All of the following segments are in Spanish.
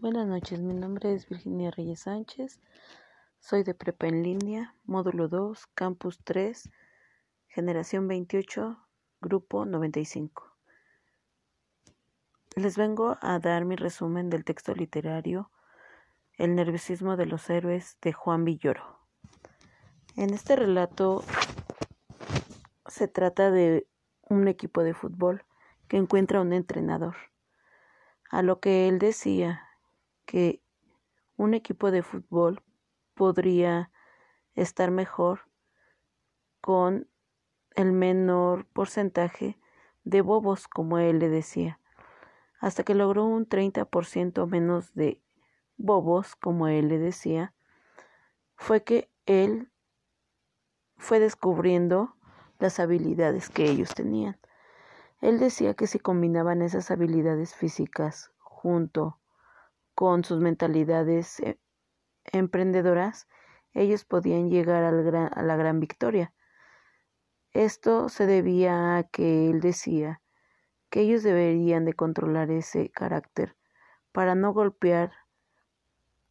Buenas noches, mi nombre es Virginia Reyes Sánchez, soy de Prepa en línea, módulo 2, campus 3, generación 28, grupo 95. Les vengo a dar mi resumen del texto literario El nerviosismo de los héroes de Juan Villoro. En este relato se trata de un equipo de fútbol que encuentra un entrenador, a lo que él decía que un equipo de fútbol podría estar mejor con el menor porcentaje de bobos, como él le decía, hasta que logró un 30% menos de bobos, como él le decía, fue que él fue descubriendo las habilidades que ellos tenían. Él decía que si combinaban esas habilidades físicas junto con sus mentalidades eh, emprendedoras, ellos podían llegar a la gran victoria. Esto se debía a que él decía que ellos deberían de controlar ese carácter para no golpear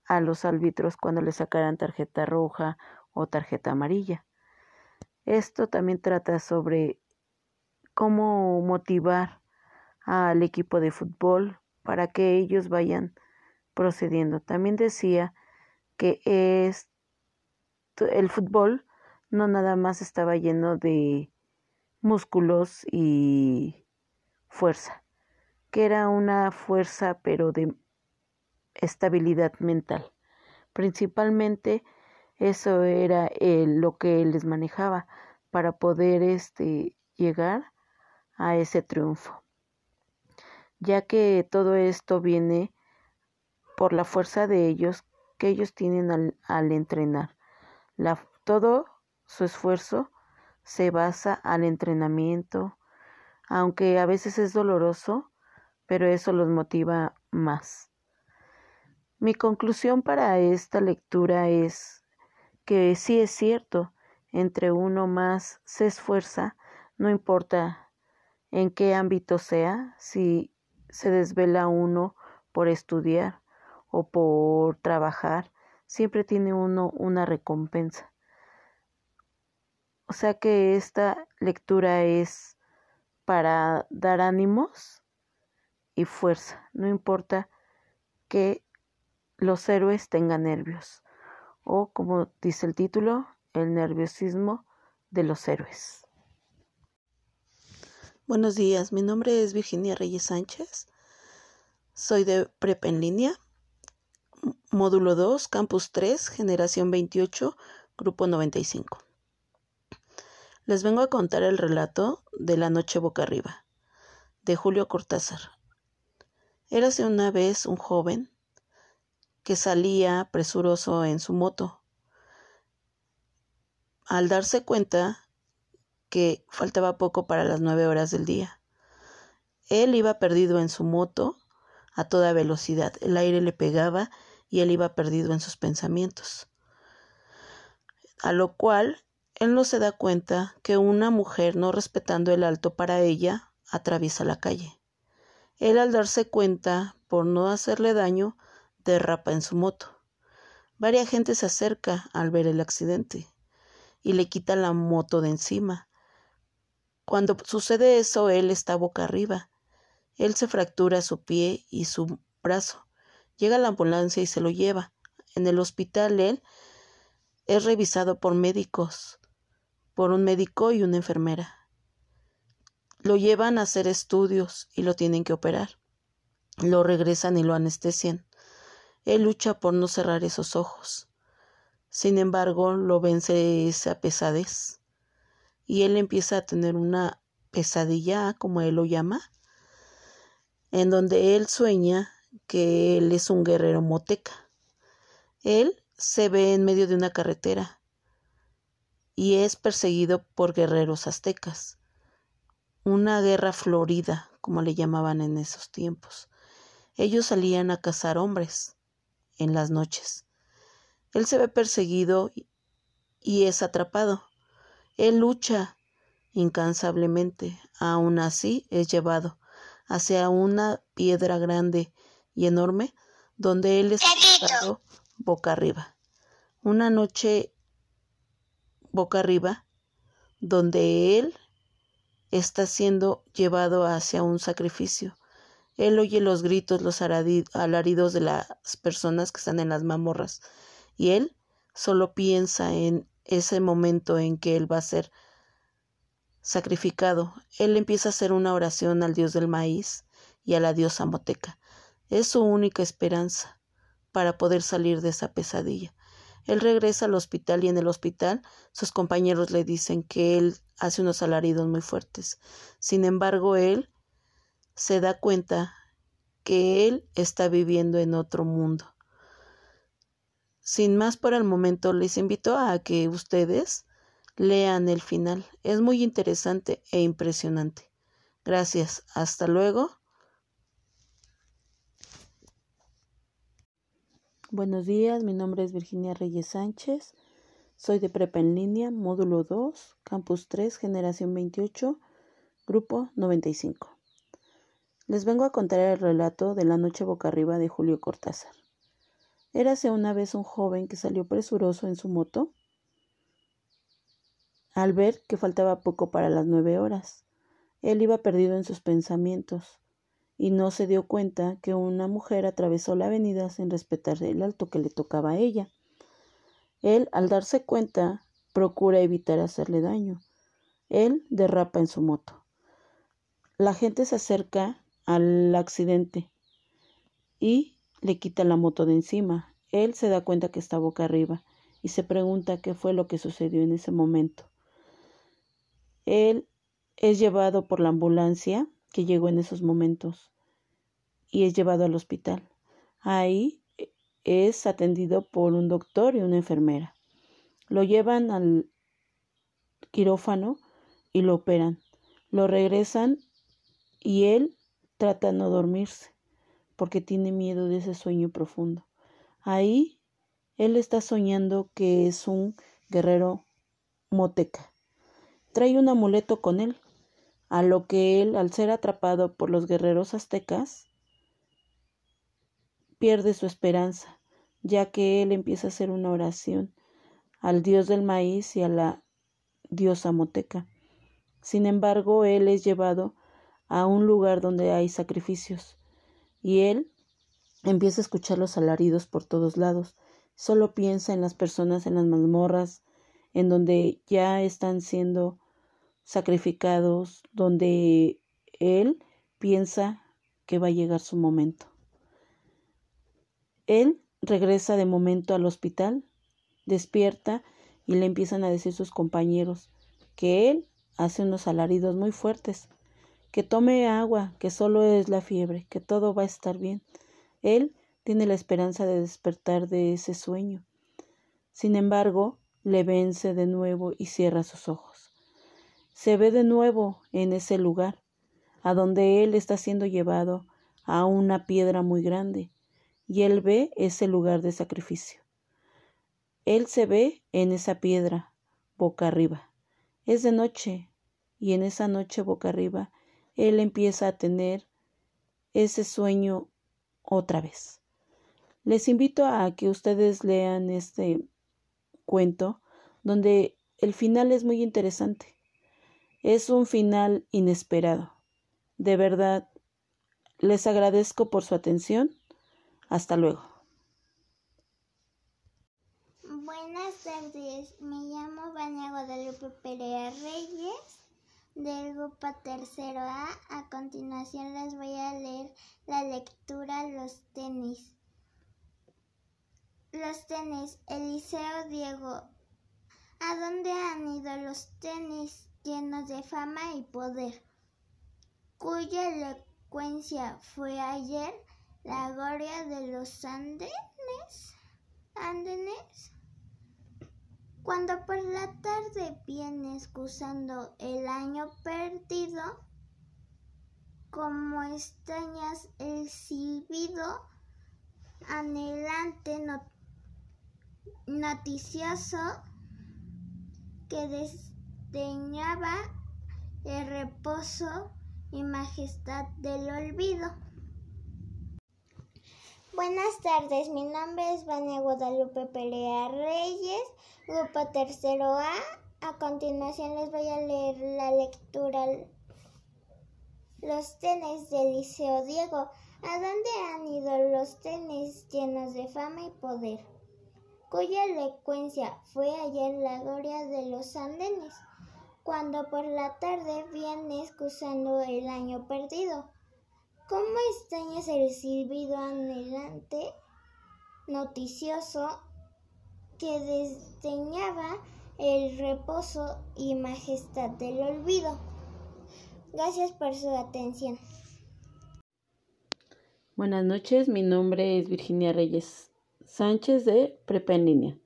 a los árbitros cuando les sacaran tarjeta roja o tarjeta amarilla. Esto también trata sobre cómo motivar al equipo de fútbol para que ellos vayan procediendo. También decía que el fútbol no nada más estaba lleno de músculos y fuerza, que era una fuerza pero de estabilidad mental. Principalmente eso era lo que les manejaba para poder este, llegar a ese triunfo, ya que todo esto viene por la fuerza de ellos que ellos tienen al, entrenar. todo su esfuerzo se basa al entrenamiento, aunque a veces es doloroso, pero eso los motiva más. Mi conclusión para esta lectura es que sí es cierto, entre uno más se esfuerza, no importa en qué ámbito sea, si se desvela uno por estudiar, o por trabajar, siempre tiene uno una recompensa. O sea que esta lectura es para dar ánimos y fuerza, no importa que los héroes tengan nervios, o como dice el título, el nerviosismo de los héroes. Buenos días, mi nombre es Virginia Reyes Sánchez, soy de Prepa en línea Módulo 2, Campus 3, Generación 28, Grupo 95. Les vengo a contar el relato de La Noche Boca Arriba, de Julio Cortázar. Érase una vez un joven que salía presuroso en su moto. Al darse cuenta que faltaba poco para las nueve horas del día, él iba perdido en su moto a toda velocidad. El aire le pegaba y él iba perdido en sus pensamientos. A lo cual él no se da cuenta que una mujer, no respetando el alto para ella, atraviesa la calle. Él al darse cuenta, por no hacerle daño, derrapa en su moto. Varia gente se acerca al ver el accidente y le quita la moto de encima. Cuando sucede eso, él está boca arriba. Él se fractura su pie y su brazo. Llega la ambulancia y se lo lleva. En el hospital él es revisado por médicos, por un médico y una enfermera. Lo llevan a hacer estudios y lo tienen que operar. Lo regresan y lo anestesian. Él lucha por no cerrar esos ojos. Sin embargo, lo vence esa pesadez. Y él empieza a tener una pesadilla, como él lo llama, en donde él sueña que él es un guerrero moteca. Él se ve en medio de una carretera y es perseguido por guerreros aztecas. Una guerra florida, como le llamaban en esos tiempos. Ellos salían a cazar hombres en las noches. Él se ve perseguido y es atrapado. Él lucha incansablemente, aún así es llevado hacia una piedra grande y enorme donde él está sentado boca arriba. Una noche boca arriba, donde él está siendo llevado hacia un sacrificio. Él oye los gritos, los alaridos de las personas que están en las mamorras, y él solo piensa en ese momento en que él va a ser sacrificado. Él empieza a hacer una oración al dios del maíz y a la diosa moteca. Es su única esperanza para poder salir de esa pesadilla. Él regresa al hospital y en el hospital sus compañeros le dicen que él hace unos alaridos muy fuertes. Sin embargo, él se da cuenta que él está viviendo en otro mundo. Sin más por el momento, les invito a que ustedes lean el final. Es muy interesante e impresionante. Gracias. Hasta luego. Buenos días, mi nombre es Virginia Reyes Sánchez. Soy de Prepa en línea, módulo 2, campus 3, generación 28, grupo 95. Les vengo a contar el relato de la noche boca arriba de Julio Cortázar. Érase una vez un joven que salió presuroso en su moto al ver que faltaba poco para las nueve horas. Él iba perdido en sus pensamientos y no se dio cuenta que una mujer atravesó la avenida sin respetar el alto que le tocaba a ella. Él, al darse cuenta, procura evitar hacerle daño. Él derrapa en su moto. La gente se acerca al accidente y le quita la moto de encima. Él se da cuenta que está boca arriba y se pregunta qué fue lo que sucedió en ese momento. Él es llevado por la ambulancia que llegó en esos momentos y es llevado al hospital. Ahí es atendido por un doctor y una enfermera. Lo llevan al quirófano y lo operan. Lo regresan y él trata de no dormirse porque tiene miedo de ese sueño profundo. Ahí él está soñando que es un guerrero moteca. Trae un amuleto con él a lo que él, al ser atrapado por los guerreros aztecas, pierde su esperanza, ya que él empieza a hacer una oración al dios del maíz y a la diosa moteca. Sin embargo, él es llevado a un lugar donde hay sacrificios, y él empieza a escuchar los alaridos por todos lados. Solo piensa en las personas en las mazmorras, en donde ya están siendo sacrificados, donde Él piensa que va a llegar su momento. Él regresa de momento al hospital, despierta y le empiezan a decir sus compañeros que Él hace unos alaridos muy fuertes, que tome agua, que solo es la fiebre, que todo va a estar bien. Él tiene la esperanza de despertar de ese sueño. Sin embargo, le vence de nuevo y cierra sus ojos se ve de nuevo en ese lugar, a donde él está siendo llevado a una piedra muy grande, y él ve ese lugar de sacrificio. Él se ve en esa piedra, boca arriba. Es de noche, y en esa noche boca arriba, él empieza a tener ese sueño otra vez. Les invito a que ustedes lean este cuento, donde el final es muy interesante. Es un final inesperado. De verdad, les agradezco por su atención. Hasta luego. Buenas tardes, me llamo Vania Guadalupe Perea Reyes del grupo tercero A. A continuación les voy a leer la lectura Los tenis. Los tenis, Eliseo Diego. ¿A dónde han ido los tenis? Llenos de fama y poder, cuya elocuencia fue ayer la gloria de los andenes, andenes. Cuando por la tarde viene excusando el año perdido, como extrañas el silbido anhelante noticioso que des Teñaba el reposo y majestad del olvido. Buenas tardes, mi nombre es Vania Guadalupe Pelea Reyes, grupo tercero A. A continuación les voy a leer la lectura Los tenis del Liceo Diego. ¿A dónde han ido los tenis llenos de fama y poder? Cuya elocuencia fue ayer la gloria de los andenes, cuando por la tarde viene excusando el año perdido ¿Cómo extrañas el silbido anhelante, noticioso, que desdeñaba el reposo y majestad del olvido? Gracias por su atención. Buenas noches, mi nombre es Virginia Reyes Sánchez de Prepa en línea.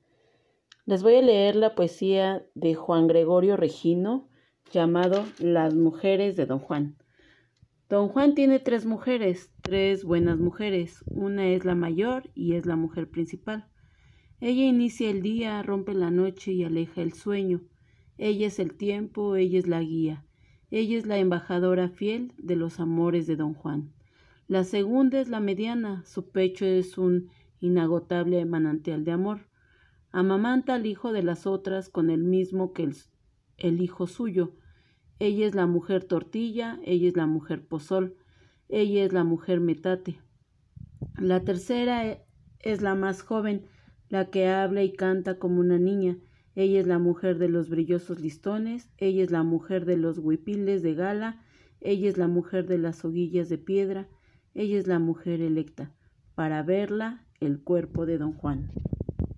Les voy a leer la poesía de Juan Gregorio Regino llamado Las mujeres de Don Juan. Don Juan tiene tres mujeres, tres buenas mujeres. Una es la mayor y es la mujer principal. Ella inicia el día, rompe la noche y aleja el sueño. Ella es el tiempo, ella es la guía. Ella es la embajadora fiel de los amores de don Juan. La segunda es la mediana, su pecho es un inagotable manantial de amor. Amamanta al hijo de las otras con el mismo que el, hijo suyo, ella es la mujer tortilla, ella es la mujer pozol, ella es la mujer metate. La tercera es la más joven, la que habla y canta como una niña. Ella es la mujer de los brillosos listones, ella es la mujer de los huipiles de gala, ella es la mujer de las hoguillas de piedra, ella es la mujer electa. Para verla, el cuerpo de don Juan.